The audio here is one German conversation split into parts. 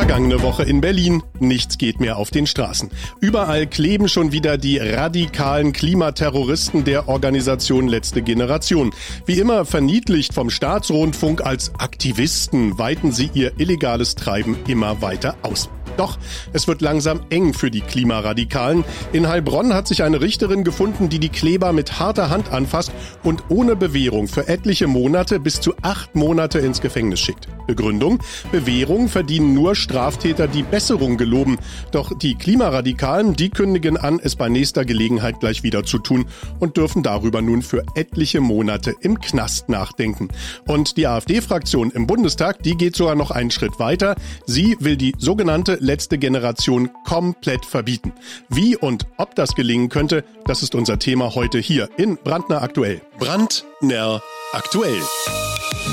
Vergangene Woche in Berlin. Nichts geht mehr auf den Straßen. Überall kleben schon wieder die radikalen Klimaterroristen der Organisation Letzte Generation. Wie immer verniedlicht vom Staatsrundfunk als Aktivisten weiten sie ihr illegales Treiben immer weiter aus. Doch es wird langsam eng für die Klimaradikalen. In Heilbronn hat sich eine Richterin gefunden, die die Kleber mit harter Hand anfasst und ohne Bewährung für etliche Monate bis zu acht Monate ins Gefängnis schickt. Begründung? Bewährung verdienen nur Straftäter, die Besserung geloben. Doch die Klimaradikalen, die kündigen an, es bei nächster Gelegenheit gleich wieder zu tun und dürfen darüber nun für etliche Monate im Knast nachdenken. Und die AfD-Fraktion im Bundestag, die geht sogar noch einen Schritt weiter. Sie will die sogenannte letzte Generation komplett verbieten. Wie und ob das gelingen könnte, das ist unser Thema heute hier in Brandner Aktuell. Brandner Aktuell.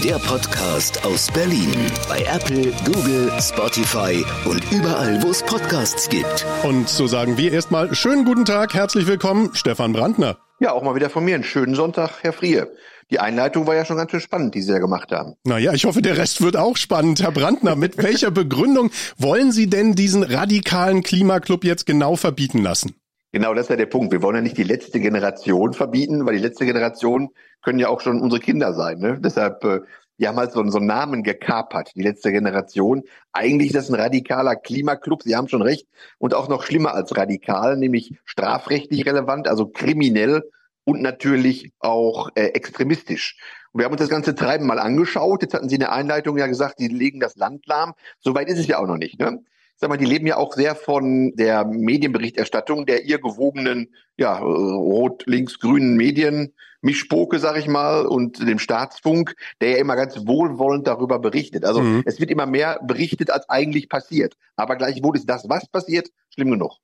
Der Podcast aus Berlin bei Apple, Google, Spotify und überall, wo es Podcasts gibt. Und so sagen wir erstmal schönen guten Tag, herzlich willkommen, Stefan Brandner. Ja, auch mal wieder von mir einen schönen Sonntag, Herr Frier. Die Einleitung war ja schon ganz schön spannend, die Sie da gemacht haben. Naja, ich hoffe, der Rest wird auch spannend. Herr Brandner, mit welcher Begründung wollen Sie denn diesen radikalen Klimaklub jetzt genau verbieten lassen? Genau, das ist ja der Punkt. Wir wollen ja nicht die letzte Generation verbieten, weil die letzte Generation können ja auch schon unsere Kinder sein. Ne? Deshalb, äh, die haben halt so, so einen Namen gekapert, die letzte Generation. Eigentlich ist das ein radikaler Klimaklub, Sie haben schon recht. Und auch noch schlimmer als radikal, nämlich strafrechtlich relevant, also kriminell und natürlich auch äh, extremistisch. Und wir haben uns das ganze Treiben mal angeschaut. Jetzt hatten Sie in der Einleitung ja gesagt, die legen das Land lahm. Soweit ist es ja auch noch nicht. Ne? Sag mal, die leben ja auch sehr von der Medienberichterstattung, der ihr gewogenen, ja, rot-links-grünen Medien, Mischpoke, sag ich mal, und dem Staatsfunk, der ja immer ganz wohlwollend darüber berichtet. Also mhm. es wird immer mehr berichtet, als eigentlich passiert. Aber gleichwohl ist das, was passiert, schlimm genug.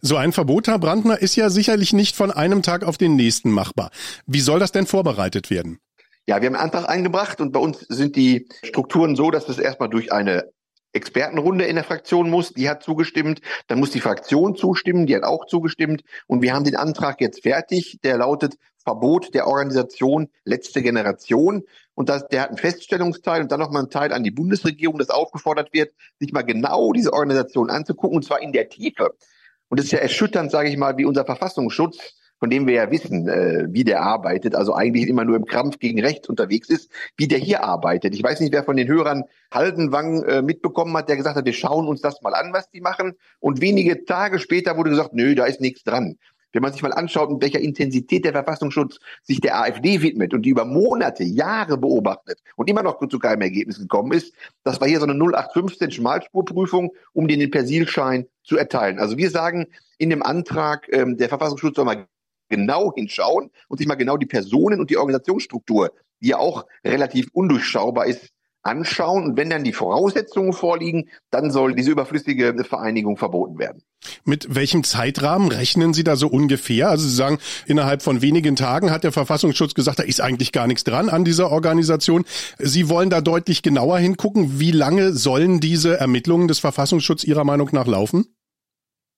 So ein Verbot, Herr Brandner, ist ja sicherlich nicht von einem Tag auf den nächsten machbar. Wie soll das denn vorbereitet werden? Ja, wir haben einen Antrag eingebracht und bei uns sind die Strukturen so, dass das erstmal durch eine Expertenrunde in der Fraktion muss, die hat zugestimmt, dann muss die Fraktion zustimmen, die hat auch zugestimmt und wir haben den Antrag jetzt fertig, der lautet Verbot der Organisation letzte Generation und das, der hat einen Feststellungsteil und dann nochmal einen Teil an die Bundesregierung, das aufgefordert wird, sich mal genau diese Organisation anzugucken und zwar in der Tiefe. Und es ist ja erschütternd, sage ich mal, wie unser Verfassungsschutz, von dem wir ja wissen, äh, wie der arbeitet, also eigentlich immer nur im Krampf gegen Recht unterwegs ist, wie der hier arbeitet. Ich weiß nicht, wer von den Hörern Haldenwang äh, mitbekommen hat, der gesagt hat, wir schauen uns das mal an, was die machen. Und wenige Tage später wurde gesagt, nö, da ist nichts dran. Wenn man sich mal anschaut, in welcher Intensität der Verfassungsschutz sich der AfD widmet und die über Monate, Jahre beobachtet und immer noch zu keinem Ergebnis gekommen ist, das war hier so eine 0815 Schmalspurprüfung, um den Persilschein zu erteilen. Also wir sagen in dem Antrag, ähm, der Verfassungsschutz soll mal genau hinschauen und sich mal genau die Personen und die Organisationsstruktur, die ja auch relativ undurchschaubar ist, anschauen. Und wenn dann die Voraussetzungen vorliegen, dann soll diese überflüssige Vereinigung verboten werden. Mit welchem Zeitrahmen rechnen Sie da so ungefähr? Also Sie sagen, innerhalb von wenigen Tagen hat der Verfassungsschutz gesagt, da ist eigentlich gar nichts dran an dieser Organisation. Sie wollen da deutlich genauer hingucken. Wie lange sollen diese Ermittlungen des Verfassungsschutzes Ihrer Meinung nach laufen?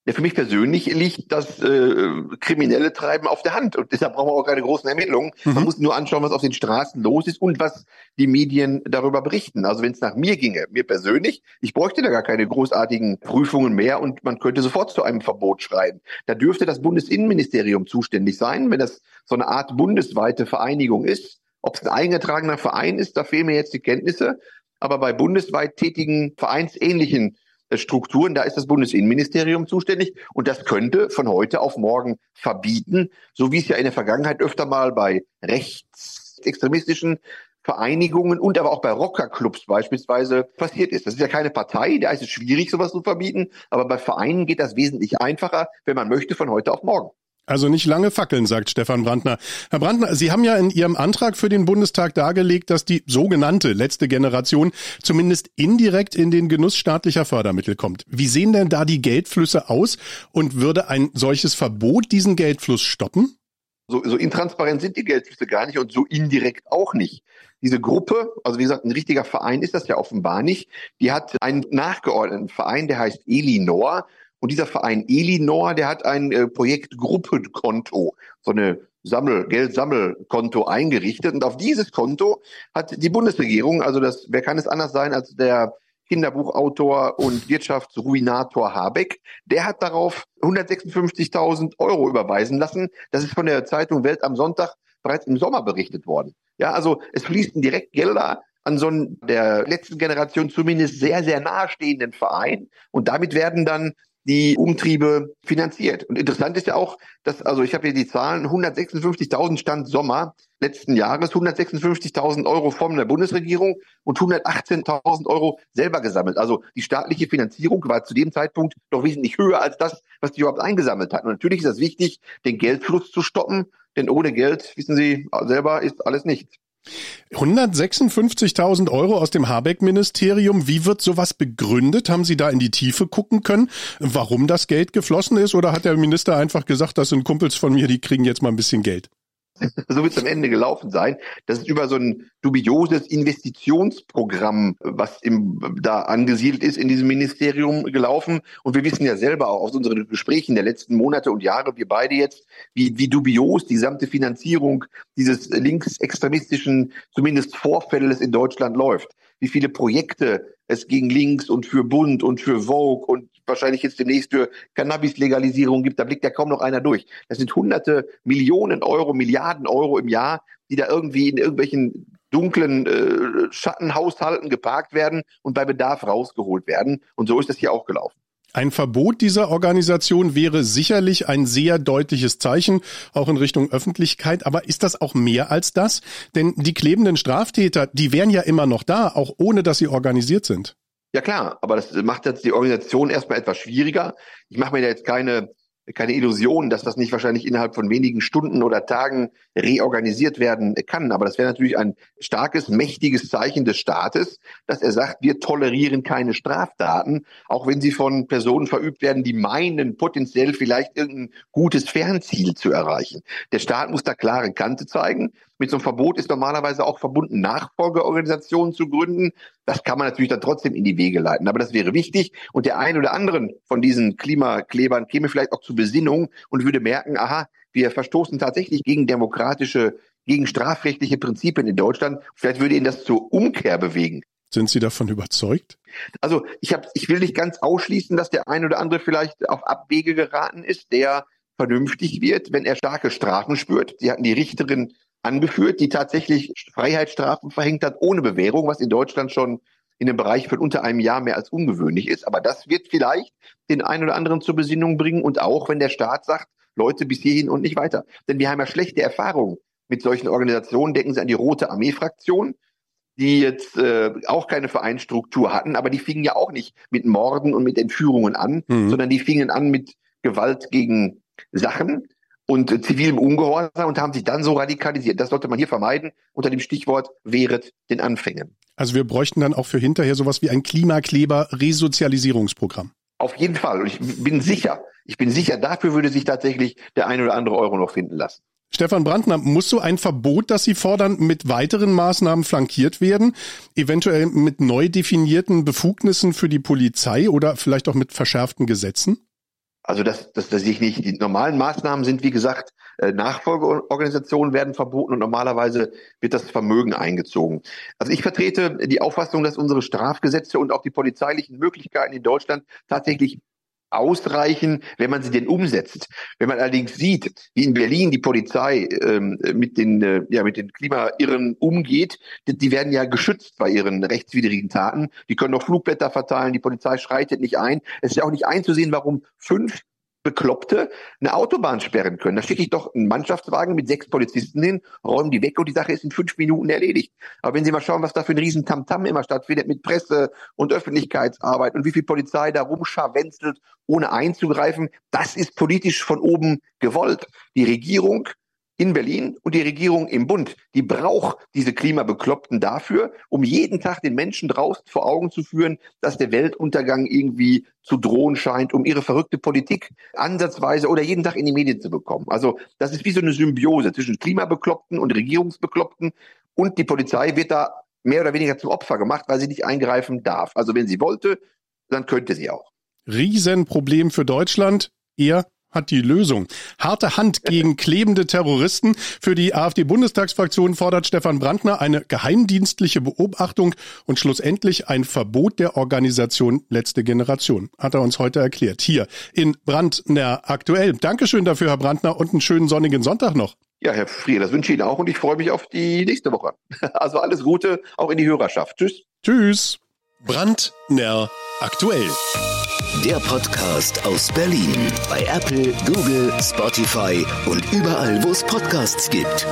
Ja, für mich persönlich liegt das äh, kriminelle Treiben auf der Hand und deshalb brauchen wir auch keine großen Ermittlungen. Mhm. Man muss nur anschauen, was auf den Straßen los ist und was die Medien darüber berichten. Also wenn es nach mir ginge, mir persönlich, ich bräuchte da gar keine großartigen Prüfungen mehr und man könnte sofort zu einem Verbot schreien. Da dürfte das Bundesinnenministerium zuständig sein, wenn das so eine Art bundesweite Vereinigung ist. Ob es ein eingetragener Verein ist, da fehlen mir jetzt die Kenntnisse. Aber bei bundesweit tätigen vereinsähnlichen Strukturen, da ist das Bundesinnenministerium zuständig und das könnte von heute auf morgen verbieten, so wie es ja in der Vergangenheit öfter mal bei rechtsextremistischen Vereinigungen und aber auch bei Rockerclubs beispielsweise passiert ist. Das ist ja keine Partei, da ist es schwierig, sowas zu verbieten, aber bei Vereinen geht das wesentlich einfacher, wenn man möchte, von heute auf morgen. Also nicht lange fackeln, sagt Stefan Brandner. Herr Brandner, Sie haben ja in Ihrem Antrag für den Bundestag dargelegt, dass die sogenannte letzte Generation zumindest indirekt in den Genuss staatlicher Fördermittel kommt. Wie sehen denn da die Geldflüsse aus und würde ein solches Verbot diesen Geldfluss stoppen? So, so intransparent sind die Geldflüsse gar nicht und so indirekt auch nicht. Diese Gruppe, also wie gesagt, ein richtiger Verein ist das ja offenbar nicht, die hat einen nachgeordneten Verein, der heißt Elinor und dieser Verein Elinor, der hat ein äh, Projekt Gruppenkonto, so eine Sammel, Geldsammelkonto eingerichtet. Und auf dieses Konto hat die Bundesregierung, also das, wer kann es anders sein als der Kinderbuchautor und Wirtschaftsruinator Habeck, der hat darauf 156.000 Euro überweisen lassen. Das ist von der Zeitung Welt am Sonntag bereits im Sommer berichtet worden. Ja, also es fließen direkt Gelder an so einen der letzten Generation zumindest sehr, sehr nahestehenden Verein. Und damit werden dann die Umtriebe finanziert. Und interessant ist ja auch, dass, also ich habe hier die Zahlen, 156.000 Stand Sommer letzten Jahres, 156.000 Euro von der Bundesregierung und 118.000 Euro selber gesammelt. Also die staatliche Finanzierung war zu dem Zeitpunkt noch wesentlich höher als das, was die überhaupt eingesammelt hatten. Und natürlich ist es wichtig, den Geldfluss zu stoppen, denn ohne Geld, wissen Sie selber, ist alles nichts. 156.000 Euro aus dem Habeck-Ministerium. Wie wird sowas begründet? Haben Sie da in die Tiefe gucken können, warum das Geld geflossen ist? Oder hat der Minister einfach gesagt, das sind Kumpels von mir, die kriegen jetzt mal ein bisschen Geld? so wird es am Ende gelaufen sein. Das ist über so ein dubioses Investitionsprogramm, was im, da angesiedelt ist in diesem Ministerium gelaufen. Und wir wissen ja selber auch aus unseren Gesprächen der letzten Monate und Jahre, wir beide jetzt, wie, wie dubios die gesamte Finanzierung dieses linksextremistischen, zumindest Vorfälles in Deutschland läuft. Wie viele Projekte es gegen links und für Bund und für Vogue und wahrscheinlich jetzt demnächst für Cannabis-Legalisierung gibt, da blickt ja kaum noch einer durch. Das sind hunderte Millionen Euro, Milliarden Euro im Jahr, die da irgendwie in irgendwelchen dunklen äh, Schattenhaushalten geparkt werden und bei Bedarf rausgeholt werden. Und so ist das hier auch gelaufen. Ein Verbot dieser Organisation wäre sicherlich ein sehr deutliches Zeichen, auch in Richtung Öffentlichkeit. Aber ist das auch mehr als das? Denn die klebenden Straftäter, die wären ja immer noch da, auch ohne dass sie organisiert sind. Ja klar, aber das macht jetzt die Organisation erstmal etwas schwieriger. Ich mache mir da jetzt keine keine Illusion, dass das nicht wahrscheinlich innerhalb von wenigen Stunden oder Tagen reorganisiert werden kann. Aber das wäre natürlich ein starkes, mächtiges Zeichen des Staates, dass er sagt, wir tolerieren keine Straftaten, auch wenn sie von Personen verübt werden, die meinen, potenziell vielleicht irgendein gutes Fernziel zu erreichen. Der Staat muss da klare Kante zeigen. Mit so einem Verbot ist normalerweise auch verbunden, Nachfolgeorganisationen zu gründen. Das kann man natürlich dann trotzdem in die Wege leiten. Aber das wäre wichtig. Und der ein oder anderen von diesen Klimaklebern käme vielleicht auch zu Besinnung und würde merken, aha, wir verstoßen tatsächlich gegen demokratische, gegen strafrechtliche Prinzipien in Deutschland. Vielleicht würde ihn das zur Umkehr bewegen. Sind Sie davon überzeugt? Also ich, hab, ich will nicht ganz ausschließen, dass der ein oder andere vielleicht auf Abwege geraten ist, der vernünftig wird, wenn er starke Strafen spürt. Sie hatten die Richterin angeführt, die tatsächlich Freiheitsstrafen verhängt hat ohne Bewährung, was in Deutschland schon in dem Bereich von unter einem Jahr mehr als ungewöhnlich ist. Aber das wird vielleicht den einen oder anderen zur Besinnung bringen und auch, wenn der Staat sagt, Leute bis hierhin und nicht weiter. Denn wir haben ja schlechte Erfahrungen mit solchen Organisationen. Denken Sie an die Rote Armee-Fraktion, die jetzt äh, auch keine Vereinsstruktur hatten, aber die fingen ja auch nicht mit Morden und mit Entführungen an, mhm. sondern die fingen an mit Gewalt gegen Sachen und äh, zivilem Ungehorsam und haben sich dann so radikalisiert. Das sollte man hier vermeiden unter dem Stichwort wehret den Anfängen. Also wir bräuchten dann auch für hinterher sowas wie ein Klimakleber-Resozialisierungsprogramm. Auf jeden Fall. Und ich bin sicher, ich bin sicher, dafür würde sich tatsächlich der ein oder andere Euro noch finden lassen. Stefan Brandner, muss so ein Verbot, das Sie fordern, mit weiteren Maßnahmen flankiert werden? Eventuell mit neu definierten Befugnissen für die Polizei oder vielleicht auch mit verschärften Gesetzen? Also das, das, das sehe ich nicht. Die normalen Maßnahmen sind, wie gesagt, äh, Nachfolgeorganisationen werden verboten und normalerweise wird das Vermögen eingezogen. Also ich vertrete die Auffassung, dass unsere Strafgesetze und auch die polizeilichen Möglichkeiten in Deutschland tatsächlich ausreichen, wenn man sie denn umsetzt. Wenn man allerdings sieht, wie in Berlin die Polizei ähm, mit den äh, ja mit den Klimairren umgeht, die, die, werden ja geschützt bei ihren rechtswidrigen Taten. Die können doch Flugblätter verteilen, die Polizei schreitet nicht ein. Es ist ja auch nicht einzusehen, warum fünf Bekloppte eine Autobahn sperren können. Da schicke ich doch einen Mannschaftswagen mit sechs Polizisten hin, räumen die weg und die Sache ist in fünf Minuten erledigt. Aber wenn Sie mal schauen, was da für ein riesen Tamtam immer stattfindet mit Presse und Öffentlichkeitsarbeit und wie viel Polizei da rumscharwenzelt, ohne einzugreifen, das ist politisch von oben gewollt. Die Regierung in Berlin und die Regierung im Bund, die braucht diese Klimabekloppten dafür, um jeden Tag den Menschen draußen vor Augen zu führen, dass der Weltuntergang irgendwie zu drohen scheint, um ihre verrückte Politik ansatzweise oder jeden Tag in die Medien zu bekommen. Also das ist wie so eine Symbiose zwischen Klimabekloppten und Regierungsbekloppten und die Polizei wird da mehr oder weniger zum Opfer gemacht, weil sie nicht eingreifen darf. Also wenn sie wollte, dann könnte sie auch. Riesenproblem für Deutschland. Eher hat die Lösung. Harte Hand gegen klebende Terroristen. Für die AfD-Bundestagsfraktion fordert Stefan Brandner eine geheimdienstliche Beobachtung und schlussendlich ein Verbot der Organisation Letzte Generation. Hat er uns heute erklärt. Hier in Brandner aktuell. Dankeschön dafür, Herr Brandner, und einen schönen sonnigen Sonntag noch. Ja, Herr Frier, das wünsche ich Ihnen auch und ich freue mich auf die nächste Woche. Also alles Gute auch in die Hörerschaft. Tschüss. Tschüss. Brandner aktuell. Der Podcast aus Berlin bei Apple, Google, Spotify und überall, wo es Podcasts gibt.